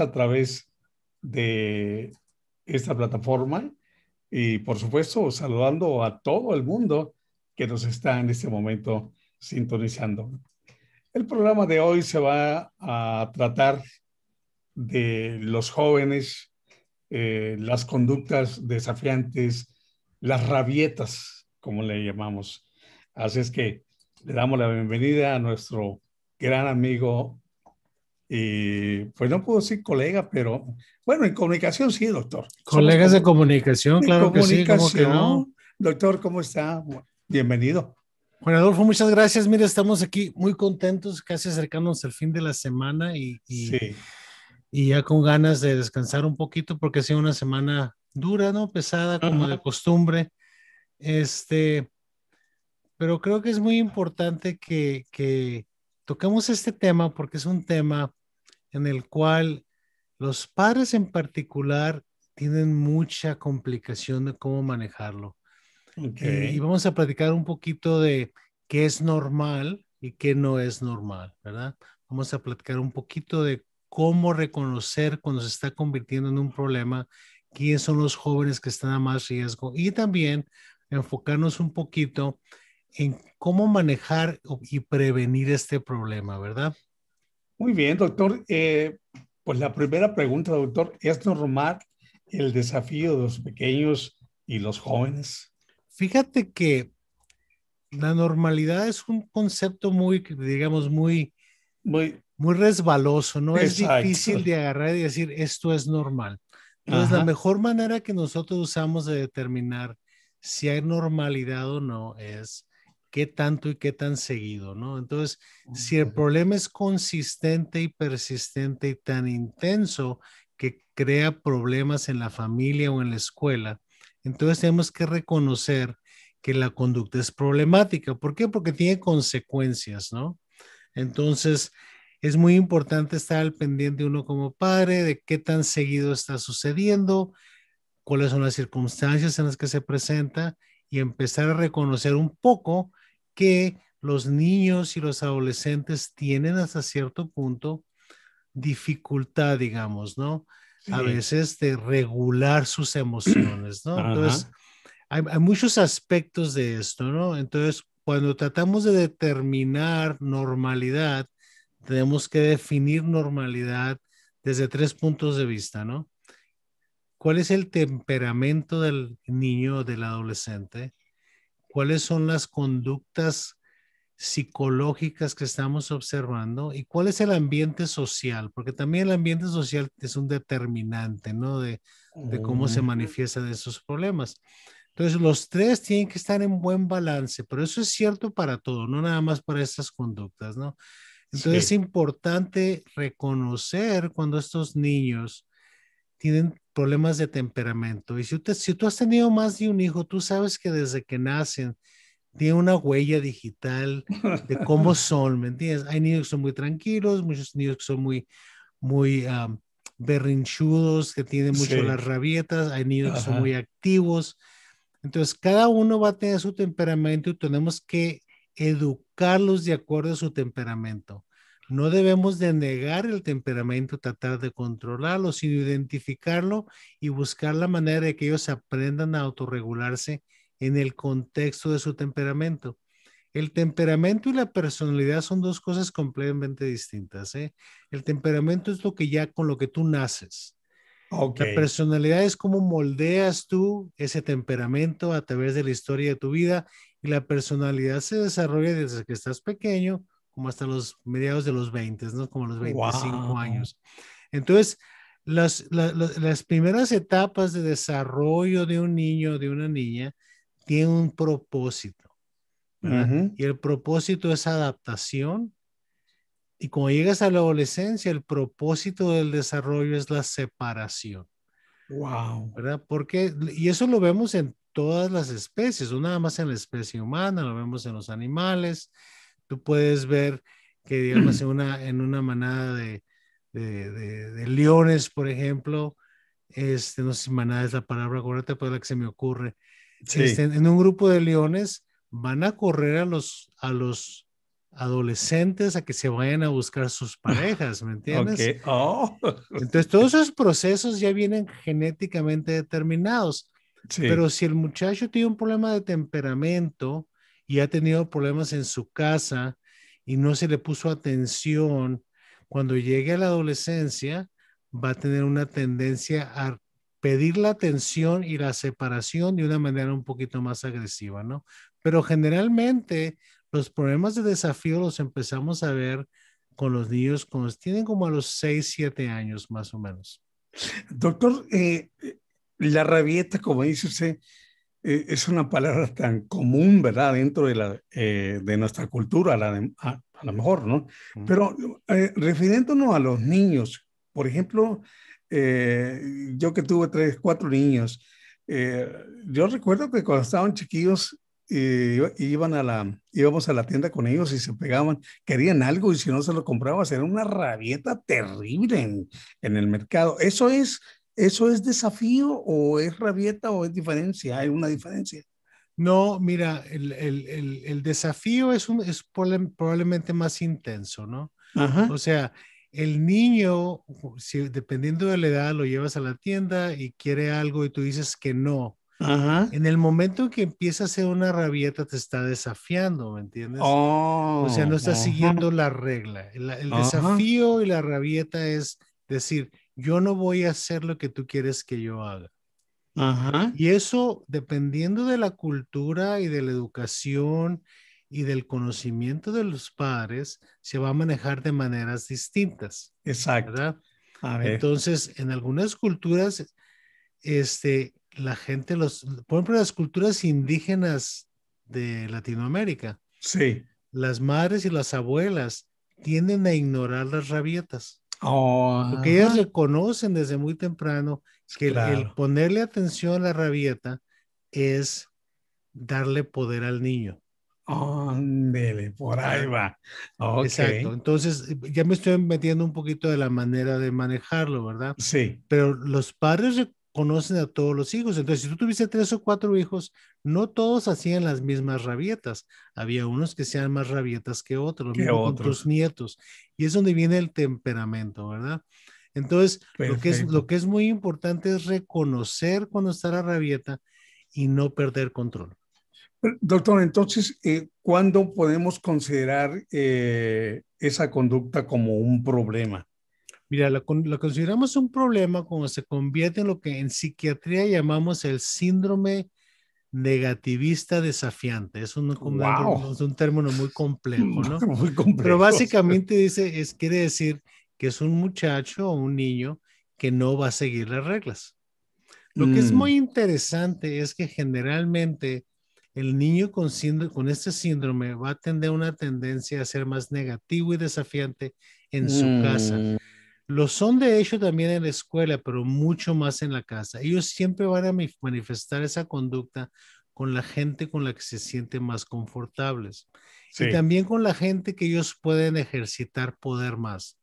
a través de esta plataforma y por supuesto saludando a todo el mundo que nos está en este momento sintonizando. El programa de hoy se va a tratar de los jóvenes, eh, las conductas desafiantes, las rabietas, como le llamamos. Así es que le damos la bienvenida a nuestro gran amigo y pues no puedo decir colega, pero bueno, en comunicación sí, doctor. Colegas de comunicación, claro que sí, ¿cómo que no? Doctor, ¿cómo está? Bienvenido. Bueno, Adolfo, muchas gracias. Mira, estamos aquí muy contentos, casi acercándonos al fin de la semana y, y, y, ya con ganas de descansar un poquito porque ha sido una semana dura, ¿no? Pesada, como de costumbre. Este, pero creo que es muy importante que, que toquemos este tema porque es un tema en el cual los padres en particular tienen mucha complicación de cómo manejarlo. Y, vamos a platicar un poquito de qué es normal y qué no es normal, ¿verdad? Vamos a platicar un poquito de cómo reconocer cuando se está convirtiendo en un problema, quiénes son los jóvenes que están a más riesgo y también enfocarnos un poquito en cómo manejar y prevenir este problema, ¿verdad? Muy bien, doctor. Eh, pues la primera pregunta, doctor, ¿es normal el desafío de los pequeños y los jóvenes? Fíjate que la normalidad es un concepto muy, digamos, muy, muy, muy resbaloso, ¿no? Es difícil de agarrar y decir esto es normal. Entonces, la mejor manera que nosotros usamos de determinar si hay normalidad o no es qué tanto y qué tan seguido, ¿no? Entonces, si el problema es consistente y persistente y tan intenso que crea problemas en la familia o en la escuela, entonces tenemos que reconocer que la conducta es problemática. ¿Por qué? Porque tiene consecuencias, ¿no? Entonces, es muy importante estar al pendiente uno como padre de qué tan seguido está sucediendo, cuáles son las circunstancias en las que se presenta y empezar a reconocer un poco que los niños y los adolescentes tienen hasta cierto punto dificultad, digamos, ¿no? A veces de regular sus emociones, ¿no? Entonces, hay, hay, muchos aspectos de esto, ¿no? Entonces, cuando tratamos de determinar normalidad, tenemos que definir normalidad desde tres puntos de vista, ¿no? ¿Cuál es el temperamento del niño o del adolescente? Cuáles son las conductas psicológicas que estamos observando y cuál es el ambiente social, porque también el ambiente social es un determinante, ¿no? De, de cómo se manifiestan esos problemas. Entonces, los tres tienen que estar en buen balance, pero eso es cierto para todo, no nada más para estas conductas, ¿no? Entonces, es importante reconocer cuando estos niños tienen problemas de temperamento. Y si, usted, si tú has tenido más de un hijo, tú sabes que desde que nacen tiene una huella digital de cómo son, ¿me entiendes? Hay niños que son muy tranquilos, muchos niños que son muy, muy berrinchudos, que tienen mucho las rabietas, hay niños que son muy activos. Entonces, cada uno va a tener su temperamento y tenemos que educarlos de acuerdo a su temperamento. No debemos de negar el temperamento, tratar de controlarlo, sino identificarlo y buscar la manera de que ellos aprendan a autorregularse en el contexto de su temperamento. El temperamento y la personalidad son dos cosas completamente distintas. ¿eh? El temperamento es lo que ya con lo que tú naces. La personalidad es cómo moldeas tú ese temperamento a través de la historia de tu vida y la personalidad se desarrolla desde que estás pequeño como hasta los mediados de los 20, ¿no? Como los 25 años. Entonces, las, las primeras etapas de desarrollo de un niño o de una niña tienen un propósito. Y el propósito es adaptación. Y cuando llegas a la adolescencia, el propósito del desarrollo es la separación. Wow. ¿Verdad? Porque, y eso lo vemos en todas las especies, no nada más en la especie humana, lo vemos en los animales, Tú puedes ver que, digamos, en una, en una manada de, de, de, leones, por ejemplo, este, no sé si manada es la palabra correcta, pero la que se me ocurre. Este, en un grupo de leones van a correr a los, a los, adolescentes a que se vayan a buscar sus parejas, ¿me entiendes? Oh. Entonces, todos esos procesos ya vienen genéticamente determinados. Pero si el muchacho tiene un problema de temperamento y ha tenido problemas en su casa y no se le puso atención, cuando llegue a la adolescencia va a tener una tendencia a pedir la atención y la separación de una manera un poquito más agresiva, ¿no? Pero generalmente los problemas de desafío los empezamos a ver con los niños cuando tienen como a los 6, 7 años más o menos. Doctor, eh, la rabieta, como dice usted, eh, es una palabra tan común, ¿verdad? Dentro de, la, eh, de nuestra cultura, a, la a, lo mejor, ¿no? Pero refiriéndonos a los niños, por ejemplo, yo que tuve tres, cuatro niños, yo recuerdo que cuando estaban chiquillos, iban a la, íbamos a la tienda con ellos y se pegaban, querían algo y si no se lo comprabas era una rabieta terrible en, en el mercado. ¿Eso es, ¿Eso es desafío o es rabieta o es diferencia? ¿Hay una diferencia? No, mira, el, el, el, desafío es, un, es probablemente más intenso, ¿no? O sea, el niño, si, dependiendo de la edad, lo llevas a la tienda y quiere algo y tú dices que no, en el momento que empieza a hacer una rabieta, te está desafiando, ¿me entiendes? o sea, no está siguiendo la regla. El, desafío y la rabieta es decir, yo no voy a hacer lo que tú quieres que yo haga. Y eso, dependiendo de la cultura y de la educación y del conocimiento de los padres, se va a manejar de maneras distintas. Exacto. Entonces, en algunas culturas, este, la gente, los, por ejemplo, las culturas indígenas de Latinoamérica. Sí. Las madres y las abuelas tienden a ignorar las rabietas. Oh, porque ellas reconocen desde muy temprano que el, ponerle atención a la rabieta es darle poder al niño. Ándele, por ahí va. Exacto. Entonces, ya me estoy metiendo un poquito de la manera de manejarlo, ¿verdad? Sí. Pero los padres conocen a todos los hijos. Entonces, si tú tuviste tres o cuatro hijos, no todos hacían las mismas rabietas. Había unos que sean más rabietas que otros, con tus nietos. Y es donde viene el temperamento, ¿verdad? Entonces, lo que, es, lo que es muy importante es reconocer cuando está la rabieta y no perder control. Doctor, entonces, eh, ¿cuándo podemos considerar eh, esa conducta como un problema? Mira, lo, consideramos un problema cuando se convierte en lo que en psiquiatría llamamos el síndrome negativista desafiante. Es un, un término muy complejo, ¿no? Muy complejo. Pero básicamente dice, es, quiere decir que es un muchacho o un niño que no va a seguir las reglas. Lo que es mm. muy interesante es que generalmente el niño con, con este síndrome va a tener una tendencia a ser más negativo y desafiante en su casa. Lo son de hecho también en la escuela, pero mucho más en la casa. Ellos siempre van a manifestar esa conducta con la gente con la que se sienten más confortables. Y también con la gente que ellos pueden ejercitar poder más.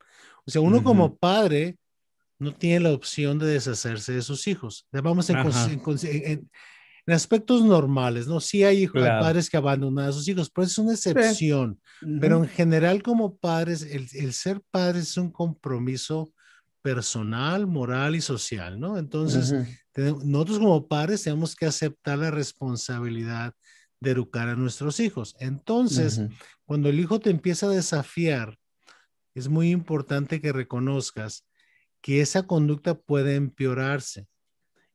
O sea, uno como padre no tiene la opción de deshacerse de sus hijos. Vamos en, en, en aspectos normales, ¿no? Sí hay, padres que abandonan a sus hijos, pero es una excepción. Pero en general como padres, el, ser padres es un compromiso personal, moral y social, ¿no? Entonces, nosotros como padres tenemos que aceptar la responsabilidad de educar a nuestros hijos. Entonces, cuando el hijo te empieza a desafiar, es muy importante que reconozcas que esa conducta puede empeorarse.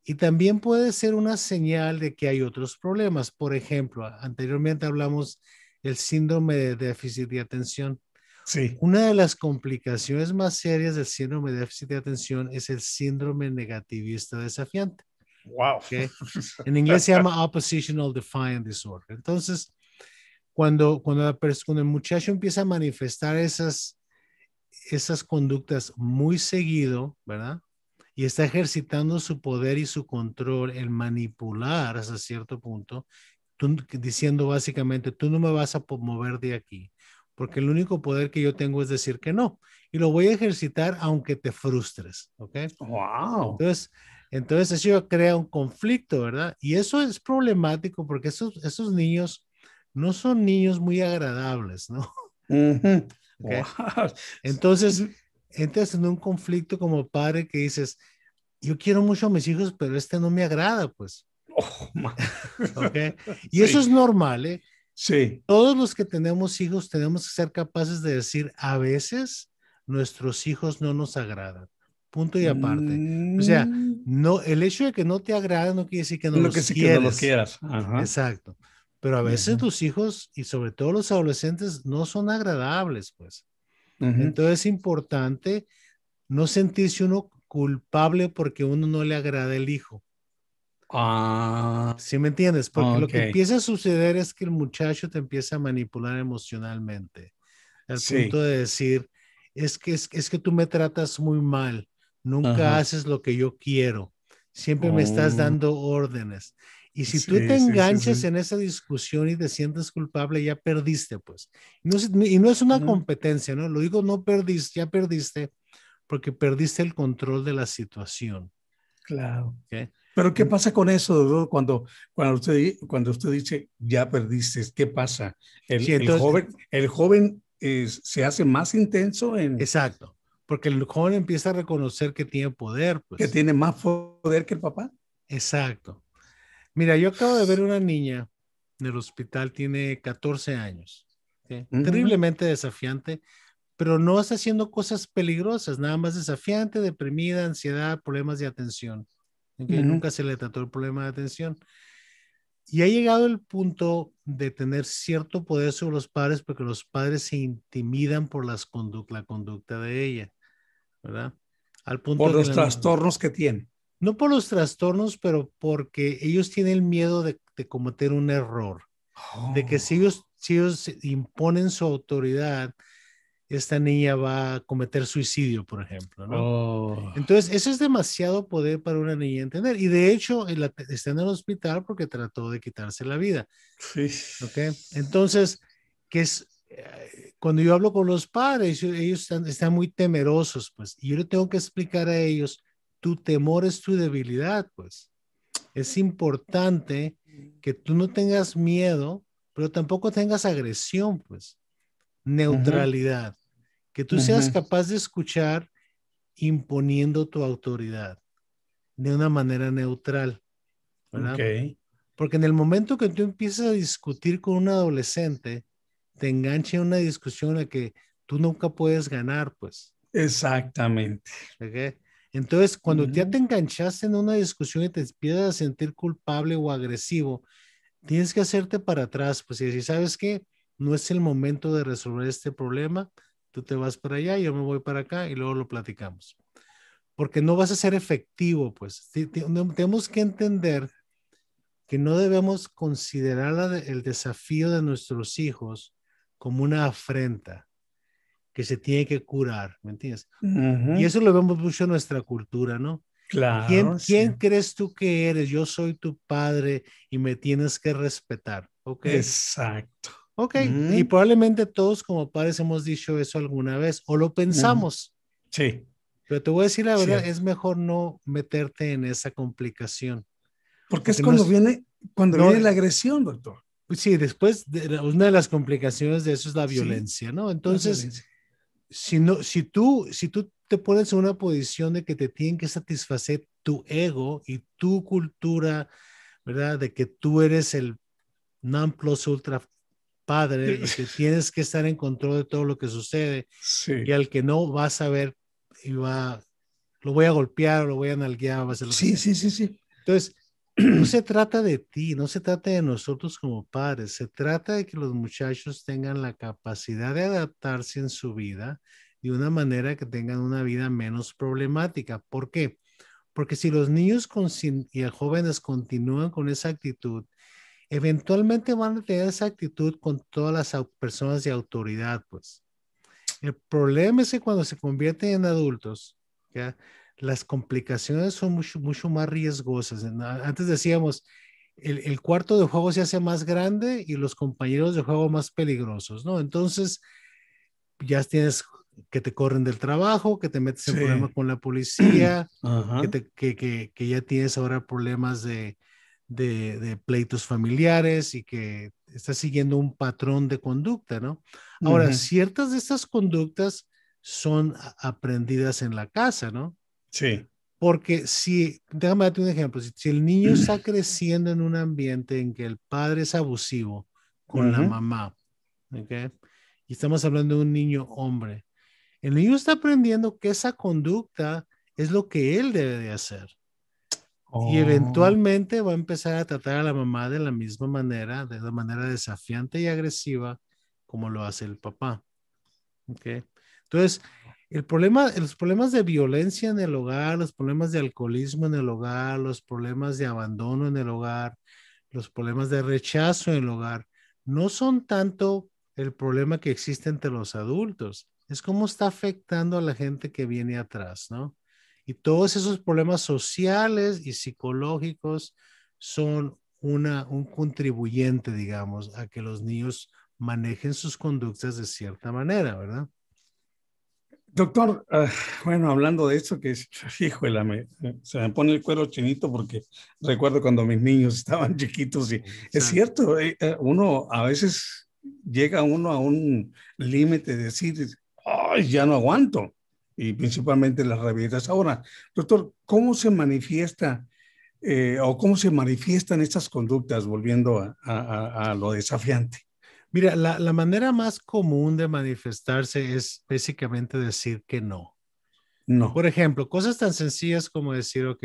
Y también puede ser una señal de que hay otros problemas. Por ejemplo, anteriormente hablamos del síndrome de déficit de atención. Sí. Una de las complicaciones más serias del síndrome de déficit de atención es el síndrome negativista desafiante. Wow. En inglés se llama oppositional defiant disorder. Entonces, cuando, cuando, la cuando el muchacho empieza a manifestar esas, esas conductas muy seguido, ¿verdad? Y está ejercitando su poder y su control en manipular hasta cierto punto, diciendo básicamente, tú no me vas a mover de aquí, porque el único poder que yo tengo es decir que no, y lo voy a ejercitar aunque te frustres, ¿ok? Wow. Entonces, entonces eso crea un conflicto, ¿verdad? Y eso es problemático porque esos, esos niños no son niños muy agradables, ¿no? Entonces, entras en un conflicto como padre que dices, yo quiero mucho a mis hijos, pero este no me agrada, pues. Oh, y eso es normal, ¿eh? Sí. Todos los que tenemos hijos tenemos que ser capaces de decir, a veces nuestros hijos no nos agradan. Punto y aparte. O sea, mm. no, el hecho de que no te agrada no quiere decir que no, los, que quieres. Que no los quieras. Exacto. Pero a veces tus hijos y sobre todo los adolescentes no son agradables, pues. Entonces es importante no sentirse uno culpable porque uno no le agrada el hijo. Ah. ¿Sí me entiendes? Porque lo que empieza a suceder es que el muchacho te empieza a manipular emocionalmente. Al punto de decir, es que, es, que tú me tratas muy mal, nunca haces lo que yo quiero, siempre me estás oh. dando órdenes. Y si tú te enganchas en esa discusión y te sientes culpable, ya perdiste, pues. No y no es una competencia, ¿no? Lo digo, no perdiste, ya perdiste, porque perdiste el control de la situación. Claro. Pero ¿qué pasa con eso, Cuando, cuando, usted, cuando usted dice, ya perdiste, ¿qué pasa? El, joven, el joven se hace más intenso en... Exacto, porque el joven empieza a reconocer que tiene poder. Pues. Que tiene más poder que el papá. Exacto. Mira, yo acabo de ver una niña en el hospital, tiene 14 años, terriblemente desafiante, pero no está haciendo cosas peligrosas, nada más desafiante, deprimida, ansiedad, problemas de atención. Nunca se le trató el problema de atención. Y ha llegado el punto de tener cierto poder sobre los padres porque los padres se intimidan por las la conducta de ella, ¿verdad? Al punto por los trastornos que tiene no por los trastornos, pero porque ellos tienen miedo de, cometer un error, de que si ellos, si ellos imponen su autoridad, esta niña va a cometer suicidio, por ejemplo, ¿no? Oh. Entonces, eso es demasiado poder para una niña entender. Y de hecho, está en el hospital porque trató de quitarse la vida. Sí. ¿Ok? Entonces, que es, eh, cuando yo hablo con los padres, ellos están, están muy temerosos, pues, y yo le tengo que explicar a ellos tu temor es tu debilidad, pues. Es importante que tú no tengas miedo, pero tampoco tengas agresión, pues. Neutralidad. Que tú seas capaz de escuchar imponiendo tu autoridad de una manera neutral. ¿verdad? Porque en el momento que tú empiezas a discutir con un adolescente, te engancha en una discusión en la que tú nunca puedes ganar, pues. Exactamente. ¿Okay? Entonces, cuando ya te enganchaste en una discusión y te empiezas a sentir culpable o agresivo, tienes que hacerte para atrás, pues y decir, ¿sabes qué? No es el momento de resolver este problema, tú te vas para allá, yo me voy para acá y luego lo platicamos. Porque no vas a ser efectivo, pues. Tenemos que entender que no debemos considerar el desafío de nuestros hijos como una afrenta que se tiene que curar, ¿me entiendes? Y eso lo vemos mucho en nuestra cultura, ¿no? Claro. ¿Quién, ¿quién crees tú que eres? Yo soy tu padre y me tienes que respetar, ¿ok? Exacto. Ok, y probablemente todos como padres hemos dicho eso alguna vez o lo pensamos. Sí. Pero te voy a decir la verdad, es mejor no meterte en esa complicación. Porque, es cuando viene cuando viene la agresión, doctor. Pues sí, después una de las complicaciones de eso es la violencia, ¿no? Entonces, si, no, si, tú, si tú te pones en una posición de que te tienen que satisfacer tu ego y tu cultura, ¿verdad? De que tú eres el non plus ultra padre y que tienes que estar en control de todo lo que sucede y al que no vas a ver y va, lo voy a golpear, lo voy a nalguear, va a hacer Sí, sí, sí, sí. Entonces, no se trata de ti, no se trata de nosotros como padres, se trata de que los muchachos tengan la capacidad de adaptarse en su vida de una manera que tengan una vida menos problemática. ¿Por qué? Porque si los niños y jóvenes continúan con esa actitud, eventualmente van a tener esa actitud con todas las personas de autoridad, pues. El problema es que cuando se convierten en adultos, ¿ya? Las complicaciones son mucho, mucho más riesgosas. Antes decíamos, el, cuarto de juego se hace más grande y los compañeros de juego más peligrosos, ¿no? Entonces, ya tienes que te corren del trabajo, que te metes en problemas con la policía, que, ya tienes ahora problemas de, de, pleitos familiares y que está siguiendo un patrón de conducta, ¿no? Ahora, ciertas de estas conductas son aprendidas en la casa, ¿no? Sí. Porque si, déjame darte un ejemplo, si, el niño está creciendo en un ambiente en que el padre es abusivo con la mamá, ¿ok? Y estamos hablando de un niño hombre, el niño está aprendiendo que esa conducta es lo que él debe de hacer. Y oh. eventualmente va a empezar a tratar a la mamá de la misma manera, de la manera desafiante y agresiva como lo hace el papá. ¿Okay? Entonces, el problema, los problemas de violencia en el hogar, los problemas de alcoholismo en el hogar, los problemas de abandono en el hogar, los problemas de rechazo en el hogar, no son tanto el problema que existe entre los adultos, es cómo está afectando a la gente que viene atrás, ¿no? Y todos esos problemas sociales y psicológicos son una, un contribuyente, digamos, a que los niños manejen sus conductas de cierta manera, ¿verdad? Doctor, ah, bueno, hablando de esto, que es, híjole, me, se me pone el cuero chinito porque recuerdo cuando mis niños estaban chiquitos y es cierto, eh, eh, uno a veces llega uno a un límite de decir, ay, ya no aguanto y principalmente las rabietas. Ahora, doctor, ¿cómo se manifiesta eh, o cómo se manifiestan estas conductas volviendo a, lo desafiante? Mira, la, la, manera más común de manifestarse es básicamente decir que no. No. Por ejemplo, cosas tan sencillas como decir, ok,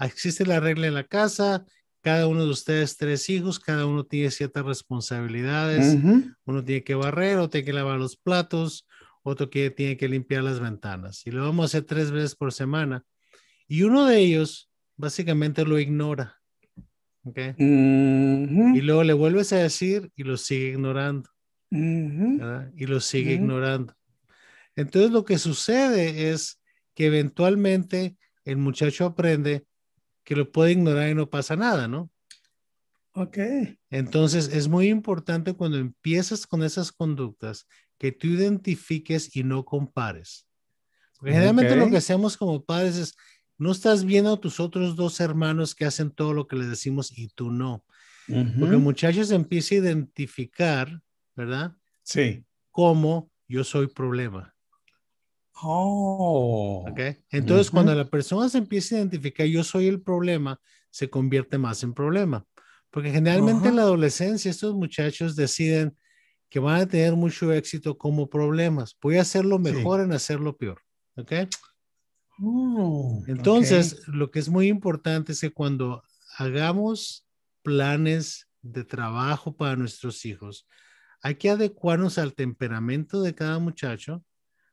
existe la regla en la casa, cada uno de ustedes tres hijos, cada uno tiene ciertas responsabilidades, uno tiene que barrer o tiene que lavar los platos, otro que tiene que limpiar las ventanas. Y lo vamos a hacer tres veces por semana. Y uno de ellos básicamente lo ignora. ¿Okay? Y luego le vuelves a decir y lo sigue ignorando. Y lo sigue ignorando. Entonces lo que sucede es que eventualmente el muchacho aprende que lo puede ignorar y no pasa nada, ¿no? Ok. Entonces es muy importante cuando empiezas con esas conductas que tú identifiques y no compares. Porque generalmente lo que hacemos como padres es, no estás viendo a tus otros dos hermanos que hacen todo lo que les decimos y tú no. Porque el muchacho se empieza a identificar, ¿verdad? Sí. Como yo soy problema. Oh. Okay. Entonces, cuando la persona se empieza a identificar yo soy el problema, se convierte más en problema. Porque generalmente en la adolescencia estos muchachos deciden, que van a tener mucho éxito como problemas. Voy a hacerlo mejor en hacerlo peor. ¿Ok? Oh, Entonces, lo que es muy importante es que cuando hagamos planes de trabajo para nuestros hijos, hay que adecuarnos al temperamento de cada muchacho,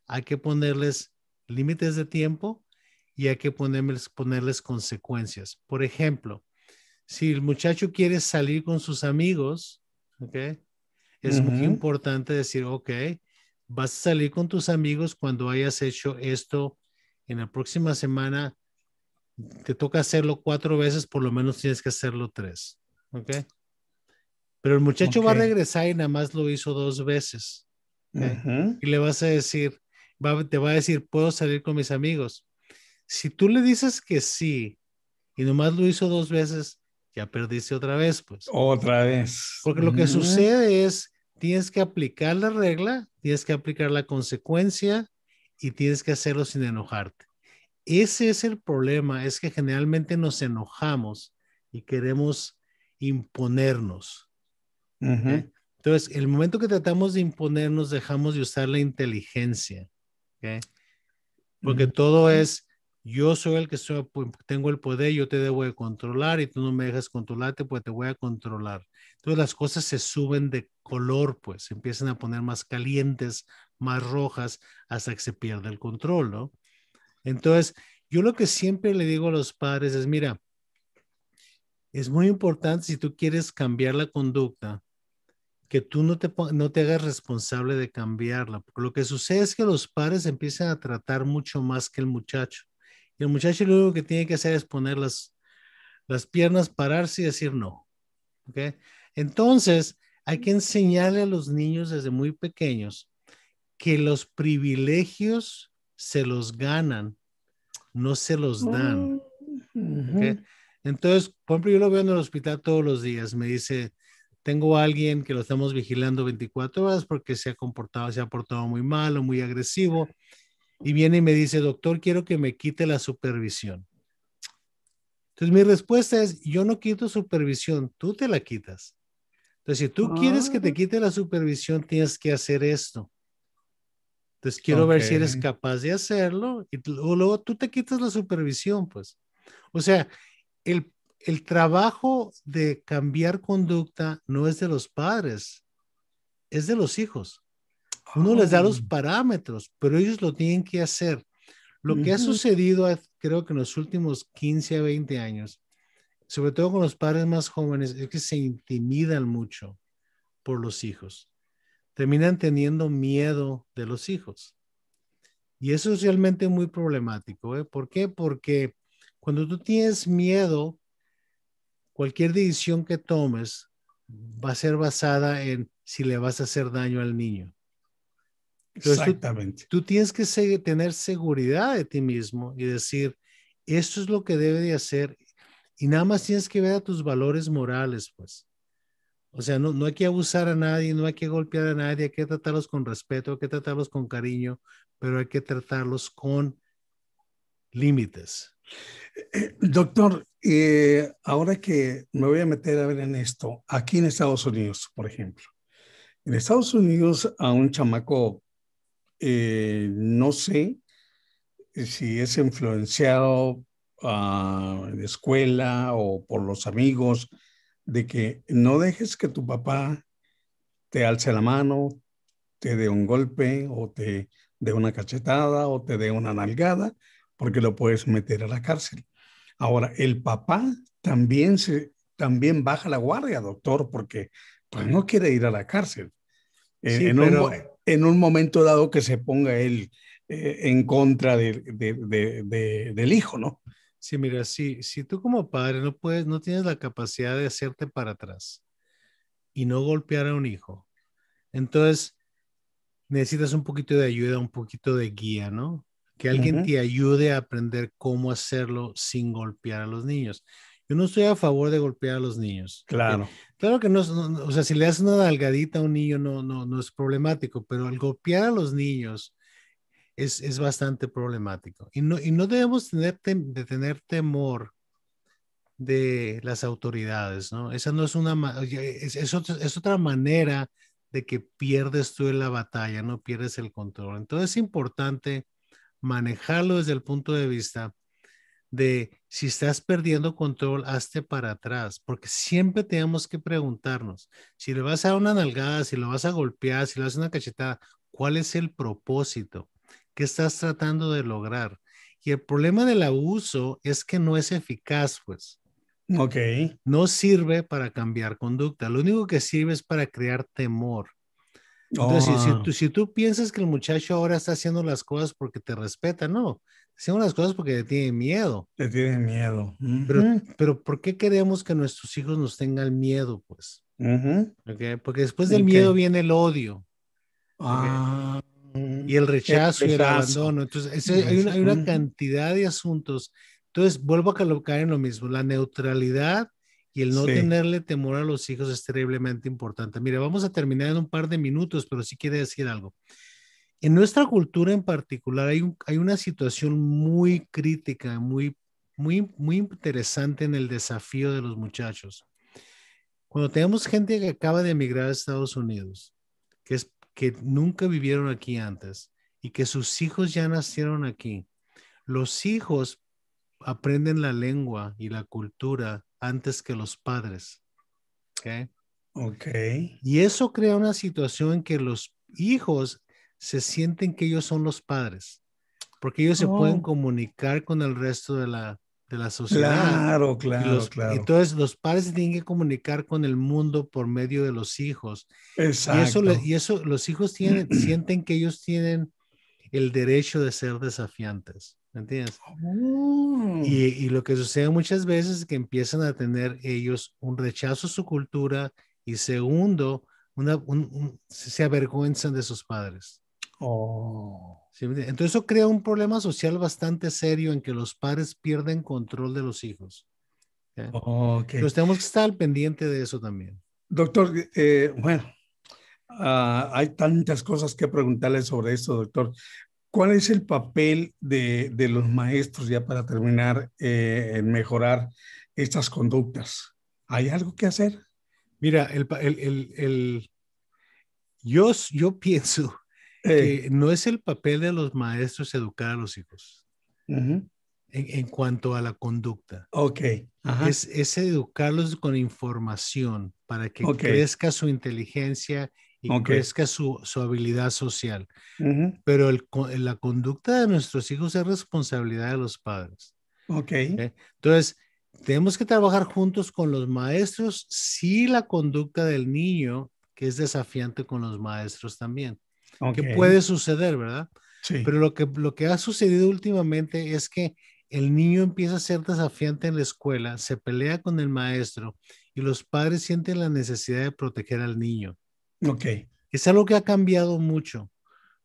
hay que ponerles límites de tiempo y hay que ponerles, ponerles consecuencias. Por ejemplo, si el muchacho quiere salir con sus amigos, ¿ok? es muy importante decir, ok, vas a salir con tus amigos cuando hayas hecho esto en la próxima semana. Te toca hacerlo cuatro veces, por lo menos tienes que hacerlo tres. Ok. Pero el muchacho va a regresar y nada más lo hizo dos veces. Y le vas a decir, te va a decir, puedo salir con mis amigos. Si tú le dices que sí y nomás lo hizo dos veces, ya perdiste otra vez, pues. Otra vez. Porque lo que sucede es, tienes que aplicar la regla, tienes que aplicar la consecuencia y tienes que hacerlo sin enojarte. Ese es el problema, es que generalmente nos enojamos y queremos imponernos. Entonces, el momento que tratamos de imponernos, dejamos de usar la inteligencia. Porque todo es, yo soy el que soy, tengo el poder, yo te debo de controlar y tú no me dejas controlarte, pues te voy a controlar. Entonces las cosas se suben de color, pues se empiezan a poner más calientes, más rojas, hasta que se pierde el control, ¿no? Entonces, yo lo que siempre le digo a los padres es, mira, es muy importante si tú quieres cambiar la conducta, que tú no te, no te hagas responsable de cambiarla. Porque lo que sucede es que los padres empiezan a tratar mucho más que el muchacho. Y el muchacho lo único que tiene que hacer es poner las, las piernas, pararse y decir no. ¿okay? Entonces, hay que enseñarle a los niños desde muy pequeños que los privilegios se los ganan, no se los dan. ¿okay? Entonces, por ejemplo, yo lo veo en el hospital todos los días. Me dice, tengo a alguien que lo estamos vigilando 24 horas porque se ha comportado, se ha portado muy mal o muy agresivo y viene y me dice, doctor, quiero que me quite la supervisión. Entonces mi respuesta es, yo no quito supervisión, tú te la quitas. Entonces, si tú quieres que te ah. quite la supervisión, tienes que hacer esto. Entonces, quiero ver si eres capaz de hacerlo y luego tú te quitas la supervisión, pues. O sea, el, el trabajo de cambiar conducta no es de los padres, es de los hijos. Uno les da los oh. parámetros, pero ellos lo tienen que hacer. Lo que ha sucedido, creo que en los últimos 15 a 20 años, sobre todo con los padres más jóvenes, es que se intimidan mucho por los hijos. Terminan teniendo miedo de los hijos. Y eso es realmente muy problemático. ¿eh? ¿Por qué? Porque cuando tú tienes miedo, cualquier decisión que tomes va a ser basada en si le vas a hacer daño al niño. Exactamente. Tú, tienes que tener seguridad de ti mismo y decir, esto es lo que debe de hacer y nada más tienes que ver a tus valores morales, pues. O sea, no, no hay que abusar a nadie, no hay que golpear a nadie, hay que tratarlos con respeto, hay que tratarlos con cariño, pero hay que tratarlos con límites. Eh, doctor, eh, ahora que me voy a meter a ver en esto, aquí en Estados Unidos, por ejemplo, en Estados Unidos a un chamaco eh, no sé si es influenciado uh, en escuela o por los amigos, de que no dejes que tu papá te alce la mano, te dé un golpe o te dé una cachetada o te dé una nalgada, porque lo puedes meter a la cárcel. Ahora, el papá también, se, también baja la guardia, doctor, porque pues, no quiere ir a la cárcel. Eh, en, un, en un momento dado que se ponga él eh, en contra de, del hijo, ¿no? Sí, mira, si, si tú como padre no puedes, no tienes la capacidad de hacerte para atrás y no golpear a un hijo, entonces necesitas un poquito de ayuda, un poquito de guía, ¿no? Que alguien te ayude a aprender cómo hacerlo sin golpear a los niños. Yo no estoy a favor de golpear a los niños. Claro. claro que no, o sea, si le das una dalgadita a un niño no, no, no es problemático, pero al golpear a los niños es, es bastante problemático. Y no, y no debemos tener de tener temor de las autoridades, ¿no? Esa no es una, es, es, es otra manera de que pierdes tú en la batalla, no pierdes el control. Entonces es importante manejarlo desde el punto de vista de si estás perdiendo control, hazte para atrás, porque siempre tenemos que preguntarnos, si le vas a dar una nalgada, si lo vas a golpear, si le vas a una cachetada, ¿cuál es el propósito? ¿Qué estás tratando de lograr? Y el problema del abuso es que no es eficaz, pues. Ok. No sirve para cambiar conducta, lo único que sirve es para crear temor. Entonces, si, oh. tú, si tú piensas que el muchacho ahora está haciendo las cosas porque te respeta, no, Hacemos las cosas porque le tienen miedo. Le tienen miedo. pero, pero, ¿por qué queremos que nuestros hijos nos tengan miedo, pues? Porque después del miedo viene el odio. Ah, y el rechazo, y el abandono. Entonces, hay, una, hay, una, cantidad de asuntos. Entonces, vuelvo a colocar en lo mismo. La neutralidad y el no tenerle temor a los hijos es terriblemente importante. Mira, vamos a terminar en un par de minutos, pero sí quiere decir algo. En nuestra cultura en particular hay, hay una situación muy crítica, muy, muy, muy interesante en el desafío de los muchachos. Cuando tenemos gente que acaba de emigrar a Estados Unidos, que, es, que nunca vivieron aquí antes y que sus hijos ya nacieron aquí, los hijos aprenden la lengua y la cultura antes que los padres. ¿okay? ok. Y eso crea una situación en que los hijos se sienten que ellos son los padres, porque ellos se pueden oh. comunicar con el resto de la, de la sociedad. Claro, claro, claro. Entonces los padres se tienen que comunicar con el mundo por medio de los hijos. Exacto. Y eso, y eso los hijos tienen, sienten que ellos tienen el derecho de ser desafiantes. ¿Me entiendes? Oh. Y, y, lo que sucede muchas veces es que empiezan a tener ellos un rechazo a su cultura y segundo, una, se avergüenzan de sus padres. Oh. entonces eso crea un problema social bastante serio en que los padres pierden control de los hijos. Entonces tenemos que estar al pendiente de eso también. Doctor, eh, bueno, ah, hay tantas cosas que preguntarle sobre esto, doctor. ¿Cuál es el papel de, los maestros, ya para terminar, eh, en mejorar estas conductas? ¿Hay algo que hacer? Mira, el, el, yo, yo pienso que no es el papel de los maestros educar a los hijos en, cuanto a la conducta. Ok. Es, es, educarlos con información para que crezca su inteligencia y crezca su, su, habilidad social. Pero el, la conducta de nuestros hijos es responsabilidad de los padres. Ok. Entonces, tenemos que trabajar juntos con los maestros si la conducta del niño, que es desafiante con los maestros también. Que puede suceder, ¿verdad? Sí. Pero lo que, lo que ha sucedido últimamente es que el niño empieza a ser desafiante en la escuela, se pelea con el maestro y los padres sienten la necesidad de proteger al niño. Ok. Es algo que ha cambiado mucho.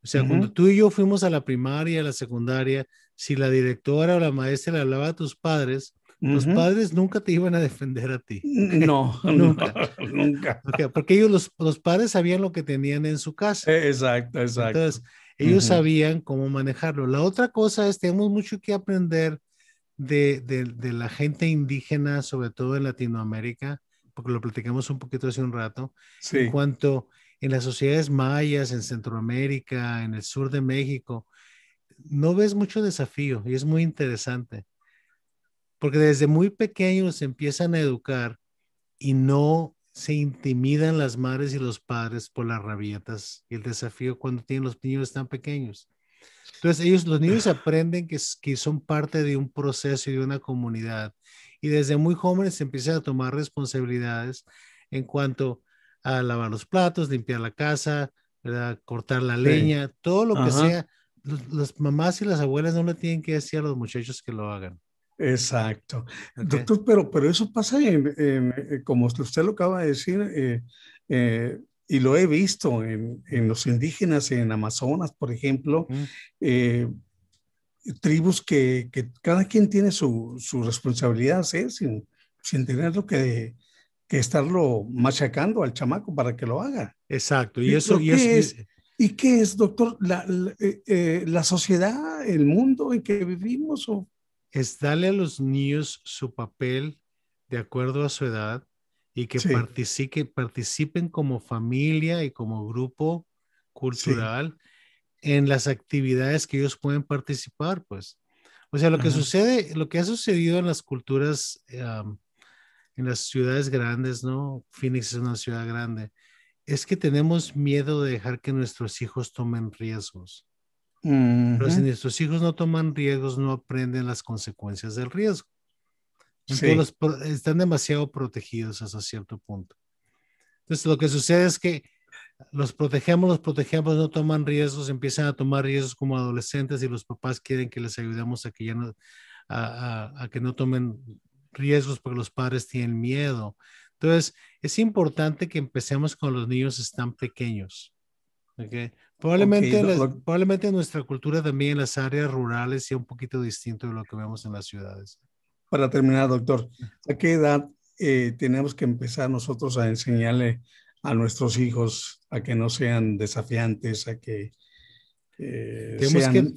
O sea, cuando tú y yo fuimos a la primaria, a la secundaria, si la directora o la maestra le hablaba a tus padres, los padres nunca te iban a defender a ti. No, nunca. nunca. porque ellos, los, los, padres sabían lo que tenían en su casa. Exacto, exacto. Entonces, ellos sabían cómo manejarlo. La otra cosa es, tenemos mucho que aprender de, de, la gente indígena, sobre todo en Latinoamérica, porque lo platicamos un poquito hace un rato, en cuanto en las sociedades mayas, en Centroamérica, en el sur de México, no ves mucho desafío y es muy interesante, porque desde muy pequeños empiezan a educar y no se intimidan las madres y los padres por las rabietas y el desafío cuando tienen los niños tan pequeños. Entonces, ellos, los niños aprenden que, que son parte de un proceso y de una comunidad. Y desde muy jóvenes empiezan a tomar responsabilidades en cuanto a lavar los platos, limpiar la casa, cortar la leña, todo lo que sea. las mamás y las abuelas no le tienen que decir a los muchachos que lo hagan. Exacto. Doctor, pero, pero eso pasa en, eh, como usted lo acaba de decir, eh, eh, y lo he visto en, en, los indígenas en Amazonas, por ejemplo, tribus que, que, cada quien tiene su, su responsabilidad hacer sin, sin tener lo que, que estarlo machacando al chamaco para que lo haga. Exacto. Y eso, y es, ¿Y qué es, doctor? La, la, la, sociedad, el mundo en que vivimos? O es darle a los niños su papel de acuerdo a su edad y que participen como familia y como grupo cultural en las actividades que ellos pueden participar, pues. O sea, lo que sucede, lo que ha sucedido en las culturas, en las ciudades grandes, ¿no? Phoenix es una ciudad grande, es que tenemos miedo de dejar que nuestros hijos tomen riesgos. Pero si nuestros hijos no toman riesgos, no aprenden las consecuencias del riesgo. están demasiado protegidos hasta cierto punto. Entonces, lo que sucede es que los protegemos, los protegemos, no toman riesgos, empiezan a tomar riesgos como adolescentes y los papás quieren que les ayudemos a que ya no, a, que no tomen riesgos porque los padres tienen miedo. Entonces, es importante que empecemos con los niños están pequeños. Okay. Probablemente, probablemente nuestra cultura también en las áreas rurales sea un poquito distinto de lo que vemos en las ciudades. Para terminar, doctor, ¿a qué edad eh, tenemos que empezar nosotros a enseñarle a nuestros hijos a que no sean desafiantes, a que eh, tenemos que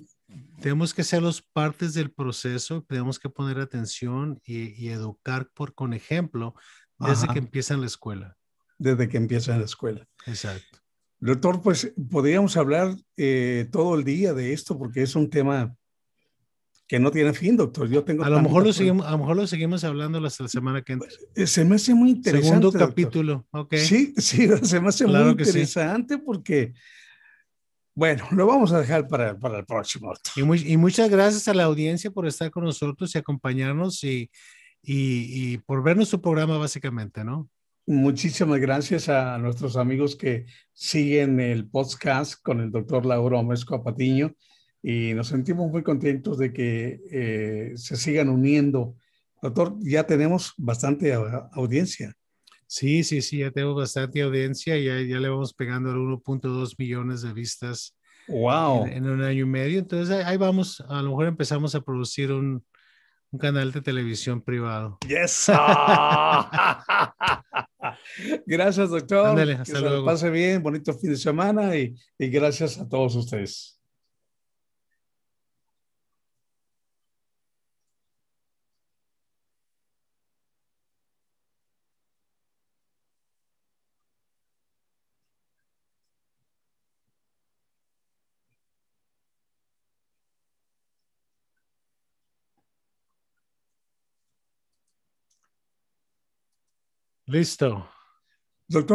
tenemos que ser los partes del proceso, tenemos que poner atención y, educar por con ejemplo desde que empiezan la escuela. Desde que empiezan la escuela. Exacto. Doctor, pues podríamos hablar eh, todo el día de esto porque es un tema que no tiene fin, doctor. Yo tengo a lo mejor lo seguimos, a lo mejor lo seguimos hablando la semana que entra. Eh, se me hace muy interesante. Segundo capítulo, ok. Sí, sí, se me hace muy interesante porque, bueno, lo vamos a dejar para, para el próximo. Y, muy, y, muchas gracias a la audiencia por estar con nosotros y acompañarnos y, y, y por ver nuestro programa básicamente, ¿no? Muchísimas gracias a nuestros amigos que siguen el podcast con el doctor Lauro Amesco Patiño y nos sentimos muy contentos de que eh, se sigan uniendo. Doctor, ya tenemos bastante audiencia. Sí, sí, sí, ya tenemos bastante audiencia, ya, ya le vamos pegando al 1.2 millones de vistas. Wow. En, en, un año y medio. Entonces ahí vamos, a lo mejor empezamos a producir un, un canal de televisión privado. Yes. Gracias, doctor. que se luego. pase bien, bonito fin de semana y, y gracias a todos ustedes. Listo. Doctor.